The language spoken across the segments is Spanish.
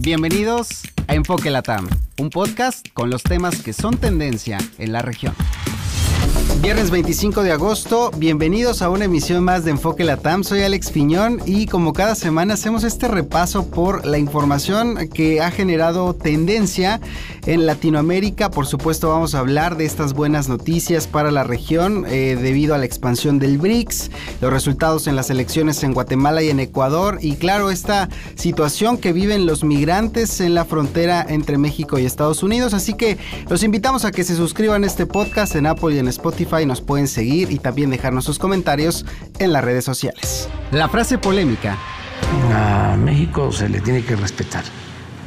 Bienvenidos a Enfoque Latam, un podcast con los temas que son tendencia en la región. Viernes 25 de agosto, bienvenidos a una emisión más de Enfoque Latam. Soy Alex Piñón y como cada semana hacemos este repaso por la información que ha generado tendencia en Latinoamérica. Por supuesto vamos a hablar de estas buenas noticias para la región eh, debido a la expansión del BRICS, los resultados en las elecciones en Guatemala y en Ecuador y claro esta situación que viven los migrantes en la frontera entre México y Estados Unidos. Así que los invitamos a que se suscriban a este podcast en Apple y en Spotify y nos pueden seguir y también dejarnos sus comentarios en las redes sociales. La frase polémica. A México se le tiene que respetar,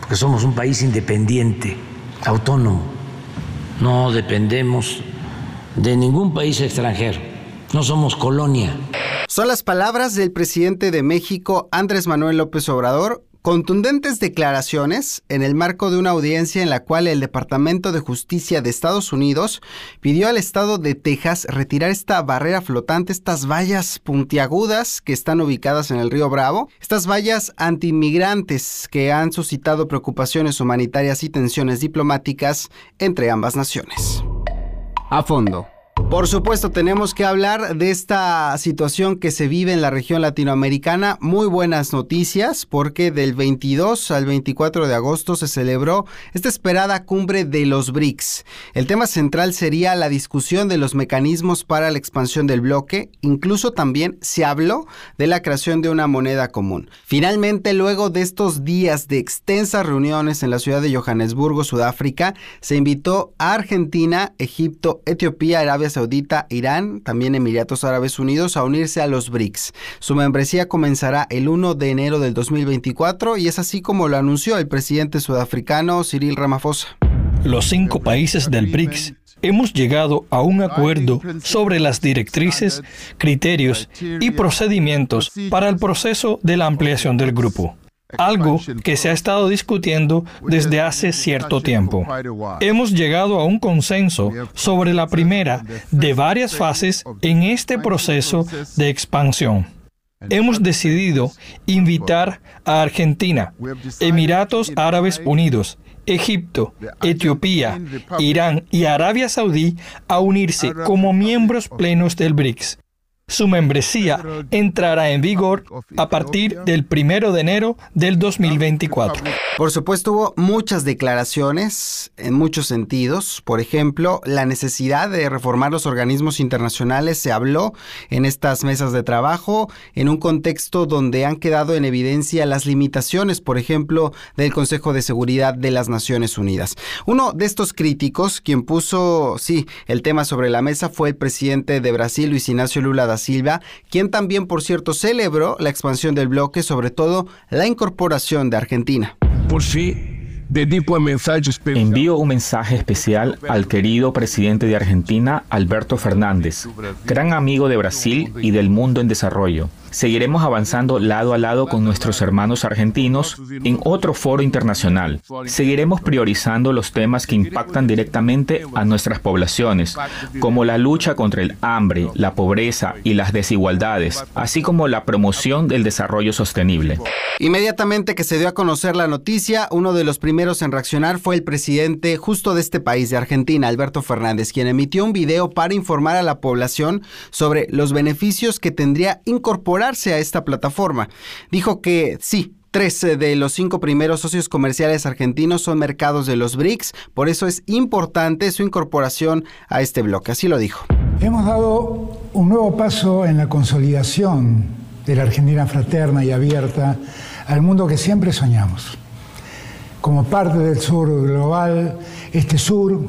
porque somos un país independiente, autónomo. No dependemos de ningún país extranjero. No somos colonia. Son las palabras del presidente de México, Andrés Manuel López Obrador, Contundentes declaraciones en el marco de una audiencia en la cual el Departamento de Justicia de Estados Unidos pidió al estado de Texas retirar esta barrera flotante, estas vallas puntiagudas que están ubicadas en el río Bravo, estas vallas antiinmigrantes que han suscitado preocupaciones humanitarias y tensiones diplomáticas entre ambas naciones. A fondo. Por supuesto, tenemos que hablar de esta situación que se vive en la región latinoamericana. Muy buenas noticias porque del 22 al 24 de agosto se celebró esta esperada cumbre de los BRICS. El tema central sería la discusión de los mecanismos para la expansión del bloque. Incluso también se habló de la creación de una moneda común. Finalmente, luego de estos días de extensas reuniones en la ciudad de Johannesburgo, Sudáfrica, se invitó a Argentina, Egipto, Etiopía, Arabia Saudita, Irán, también Emiratos Árabes Unidos a unirse a los BRICS. Su membresía comenzará el 1 de enero del 2024 y es así como lo anunció el presidente sudafricano Cyril Ramaphosa. Los cinco países del BRICS hemos llegado a un acuerdo sobre las directrices, criterios y procedimientos para el proceso de la ampliación del grupo algo que se ha estado discutiendo desde hace cierto tiempo. Hemos llegado a un consenso sobre la primera de varias fases en este proceso de expansión. Hemos decidido invitar a Argentina, Emiratos Árabes Unidos, Egipto, Etiopía, Irán y Arabia Saudí a unirse como miembros plenos del BRICS su membresía entrará en vigor a partir del primero de enero del 2024. Por supuesto, hubo muchas declaraciones en muchos sentidos. Por ejemplo, la necesidad de reformar los organismos internacionales se habló en estas mesas de trabajo en un contexto donde han quedado en evidencia las limitaciones, por ejemplo, del Consejo de Seguridad de las Naciones Unidas. Uno de estos críticos, quien puso, sí, el tema sobre la mesa, fue el presidente de Brasil, Luis Ignacio Lula da Silva, quien también, por cierto, celebró la expansión del bloque, sobre todo la incorporación de Argentina. Por fin Envío un mensaje especial al querido presidente de Argentina, Alberto Fernández, gran amigo de Brasil y del mundo en desarrollo. Seguiremos avanzando lado a lado con nuestros hermanos argentinos en otro foro internacional. Seguiremos priorizando los temas que impactan directamente a nuestras poblaciones, como la lucha contra el hambre, la pobreza y las desigualdades, así como la promoción del desarrollo sostenible. Inmediatamente que se dio a conocer la noticia, uno de los primeros en reaccionar fue el presidente justo de este país, de Argentina, Alberto Fernández, quien emitió un video para informar a la población sobre los beneficios que tendría incorporar a esta plataforma. Dijo que sí, Tres de los cinco primeros socios comerciales argentinos son mercados de los BRICS, por eso es importante su incorporación a este bloque, así lo dijo. Hemos dado un nuevo paso en la consolidación de la Argentina fraterna y abierta al mundo que siempre soñamos. Como parte del sur global, este sur,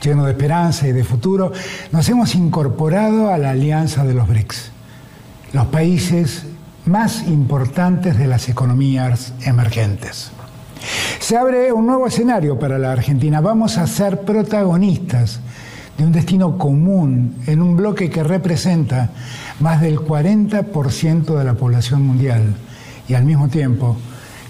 lleno de esperanza y de futuro, nos hemos incorporado a la alianza de los BRICS los países más importantes de las economías emergentes. Se abre un nuevo escenario para la Argentina. Vamos a ser protagonistas de un destino común en un bloque que representa más del 40% de la población mundial y al mismo tiempo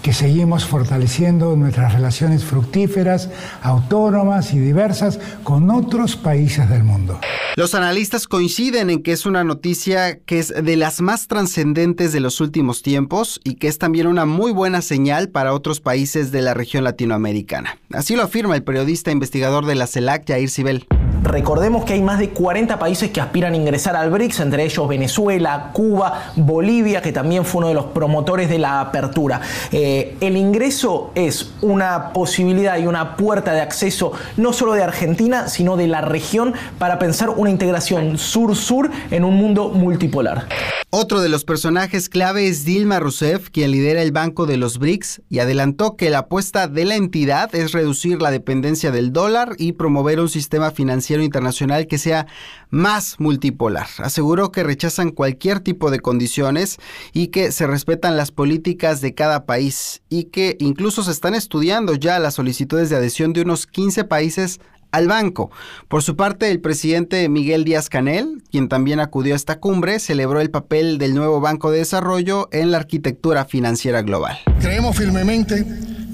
que seguimos fortaleciendo nuestras relaciones fructíferas, autónomas y diversas con otros países del mundo. Los analistas coinciden en que es una noticia que es de las más trascendentes de los últimos tiempos y que es también una muy buena señal para otros países de la región latinoamericana. Así lo afirma el periodista investigador de la CELAC, Jair Sibel. Recordemos que hay más de 40 países que aspiran a ingresar al BRICS, entre ellos Venezuela, Cuba, Bolivia, que también fue uno de los promotores de la apertura. Eh, el ingreso es una posibilidad y una puerta de acceso no solo de Argentina, sino de la región para pensar una integración sur-sur en un mundo multipolar. Otro de los personajes clave es Dilma Rousseff, quien lidera el Banco de los BRICS y adelantó que la apuesta de la entidad es reducir la dependencia del dólar y promover un sistema financiero internacional que sea más multipolar. Aseguró que rechazan cualquier tipo de condiciones y que se respetan las políticas de cada país y que incluso se están estudiando ya las solicitudes de adhesión de unos 15 países al banco. Por su parte, el presidente Miguel Díaz Canel, quien también acudió a esta cumbre, celebró el papel del nuevo Banco de Desarrollo en la arquitectura financiera global. Creemos firmemente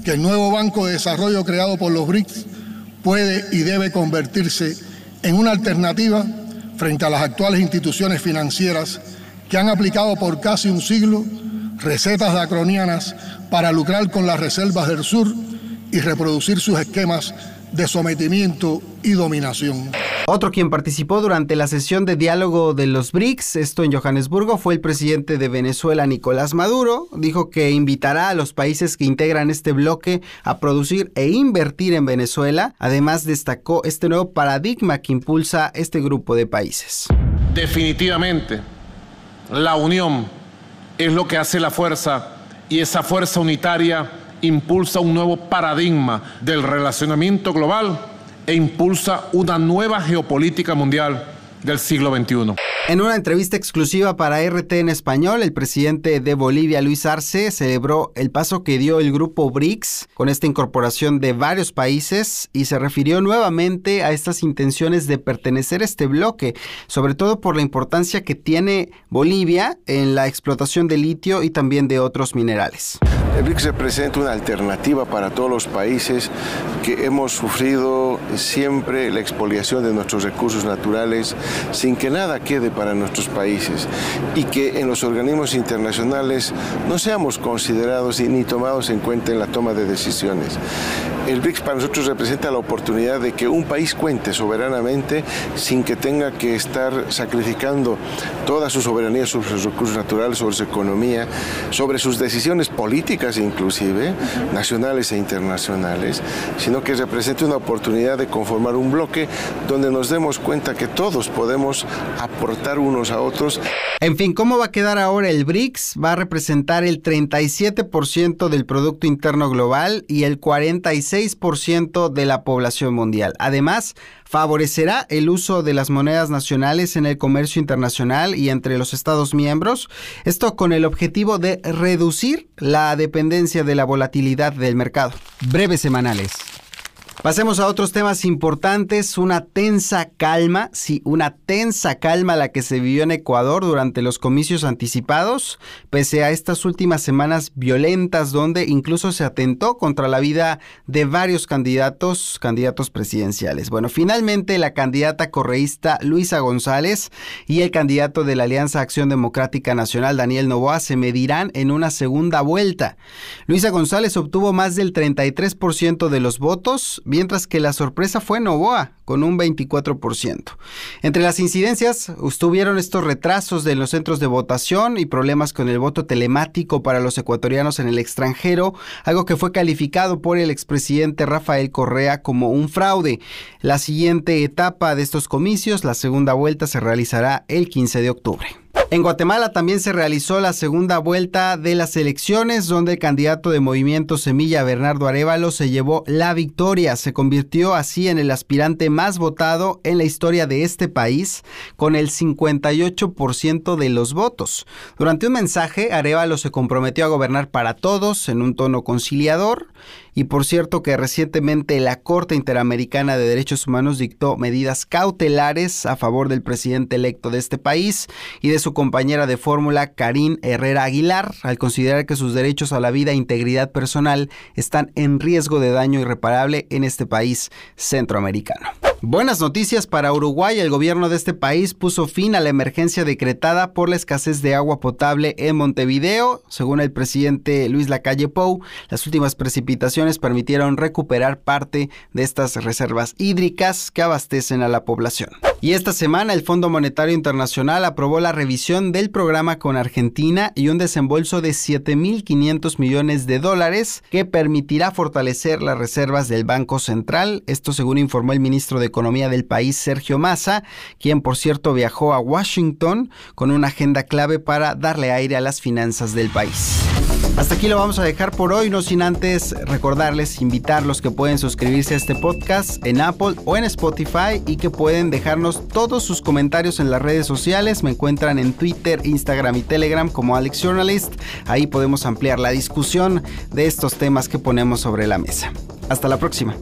que el nuevo Banco de Desarrollo creado por los BRICS puede y debe convertirse en una alternativa frente a las actuales instituciones financieras que han aplicado por casi un siglo recetas dacronianas para lucrar con las reservas del sur y reproducir sus esquemas de sometimiento y dominación. Otro quien participó durante la sesión de diálogo de los BRICS, esto en Johannesburgo, fue el presidente de Venezuela, Nicolás Maduro. Dijo que invitará a los países que integran este bloque a producir e invertir en Venezuela. Además, destacó este nuevo paradigma que impulsa este grupo de países. Definitivamente, la unión es lo que hace la fuerza y esa fuerza unitaria impulsa un nuevo paradigma del relacionamiento global e impulsa una nueva geopolítica mundial del siglo XXI. En una entrevista exclusiva para RT en español, el presidente de Bolivia, Luis Arce, celebró el paso que dio el grupo BRICS con esta incorporación de varios países y se refirió nuevamente a estas intenciones de pertenecer a este bloque, sobre todo por la importancia que tiene Bolivia en la explotación de litio y también de otros minerales. El BRICS representa una alternativa para todos los países que hemos sufrido siempre la expoliación de nuestros recursos naturales sin que nada quede para nuestros países y que en los organismos internacionales no seamos considerados ni tomados en cuenta en la toma de decisiones. El BRICS para nosotros representa la oportunidad de que un país cuente soberanamente sin que tenga que estar sacrificando toda su soberanía sobre sus recursos naturales, sobre su economía, sobre sus decisiones políticas inclusive, nacionales e internacionales, sino que represente una oportunidad de conformar un bloque donde nos demos cuenta que todos podemos aportar unos a otros. En fin, ¿cómo va a quedar ahora el BRICS? Va a representar el 37% del Producto Interno Global y el 46% de la población mundial. Además, favorecerá el uso de las monedas nacionales en el comercio internacional y entre los Estados miembros, esto con el objetivo de reducir la dependencia de la volatilidad del mercado. Breves semanales. Pasemos a otros temas importantes. Una tensa calma, sí, una tensa calma la que se vivió en Ecuador durante los comicios anticipados, pese a estas últimas semanas violentas donde incluso se atentó contra la vida de varios candidatos, candidatos presidenciales. Bueno, finalmente la candidata correísta Luisa González y el candidato de la Alianza Acción Democrática Nacional, Daniel Novoa, se medirán en una segunda vuelta. Luisa González obtuvo más del 33% de los votos, mientras que la sorpresa fue Novoa, con un 24%. Entre las incidencias estuvieron estos retrasos de los centros de votación y problemas con el voto telemático para los ecuatorianos en el extranjero, algo que fue calificado por el expresidente Rafael Correa como un fraude. La siguiente etapa de estos comicios, la segunda vuelta, se realizará el 15 de octubre. En Guatemala también se realizó la segunda vuelta de las elecciones, donde el candidato de Movimiento Semilla, Bernardo Arevalo, se llevó la victoria. Se convirtió así en el aspirante más votado en la historia de este país, con el 58% de los votos. Durante un mensaje, Arevalo se comprometió a gobernar para todos en un tono conciliador y por cierto que recientemente la Corte Interamericana de Derechos Humanos dictó medidas cautelares a favor del presidente electo de este país y de su compañera de fórmula Karin Herrera Aguilar al considerar que sus derechos a la vida e integridad personal están en riesgo de daño irreparable en este país centroamericano. Buenas noticias para Uruguay. El gobierno de este país puso fin a la emergencia decretada por la escasez de agua potable en Montevideo. Según el presidente Luis Lacalle Pou, las últimas precipitaciones permitieron recuperar parte de estas reservas hídricas que abastecen a la población. Y esta semana el Fondo Monetario Internacional aprobó la revisión del programa con Argentina y un desembolso de 7.500 millones de dólares que permitirá fortalecer las reservas del Banco Central. Esto según informó el ministro de Economía del país, Sergio Massa, quien por cierto viajó a Washington con una agenda clave para darle aire a las finanzas del país. Hasta aquí lo vamos a dejar por hoy, no sin antes recordarles, invitarlos que pueden suscribirse a este podcast en Apple o en Spotify y que pueden dejarnos todos sus comentarios en las redes sociales. Me encuentran en Twitter, Instagram y Telegram como Alex Journalist. Ahí podemos ampliar la discusión de estos temas que ponemos sobre la mesa. Hasta la próxima.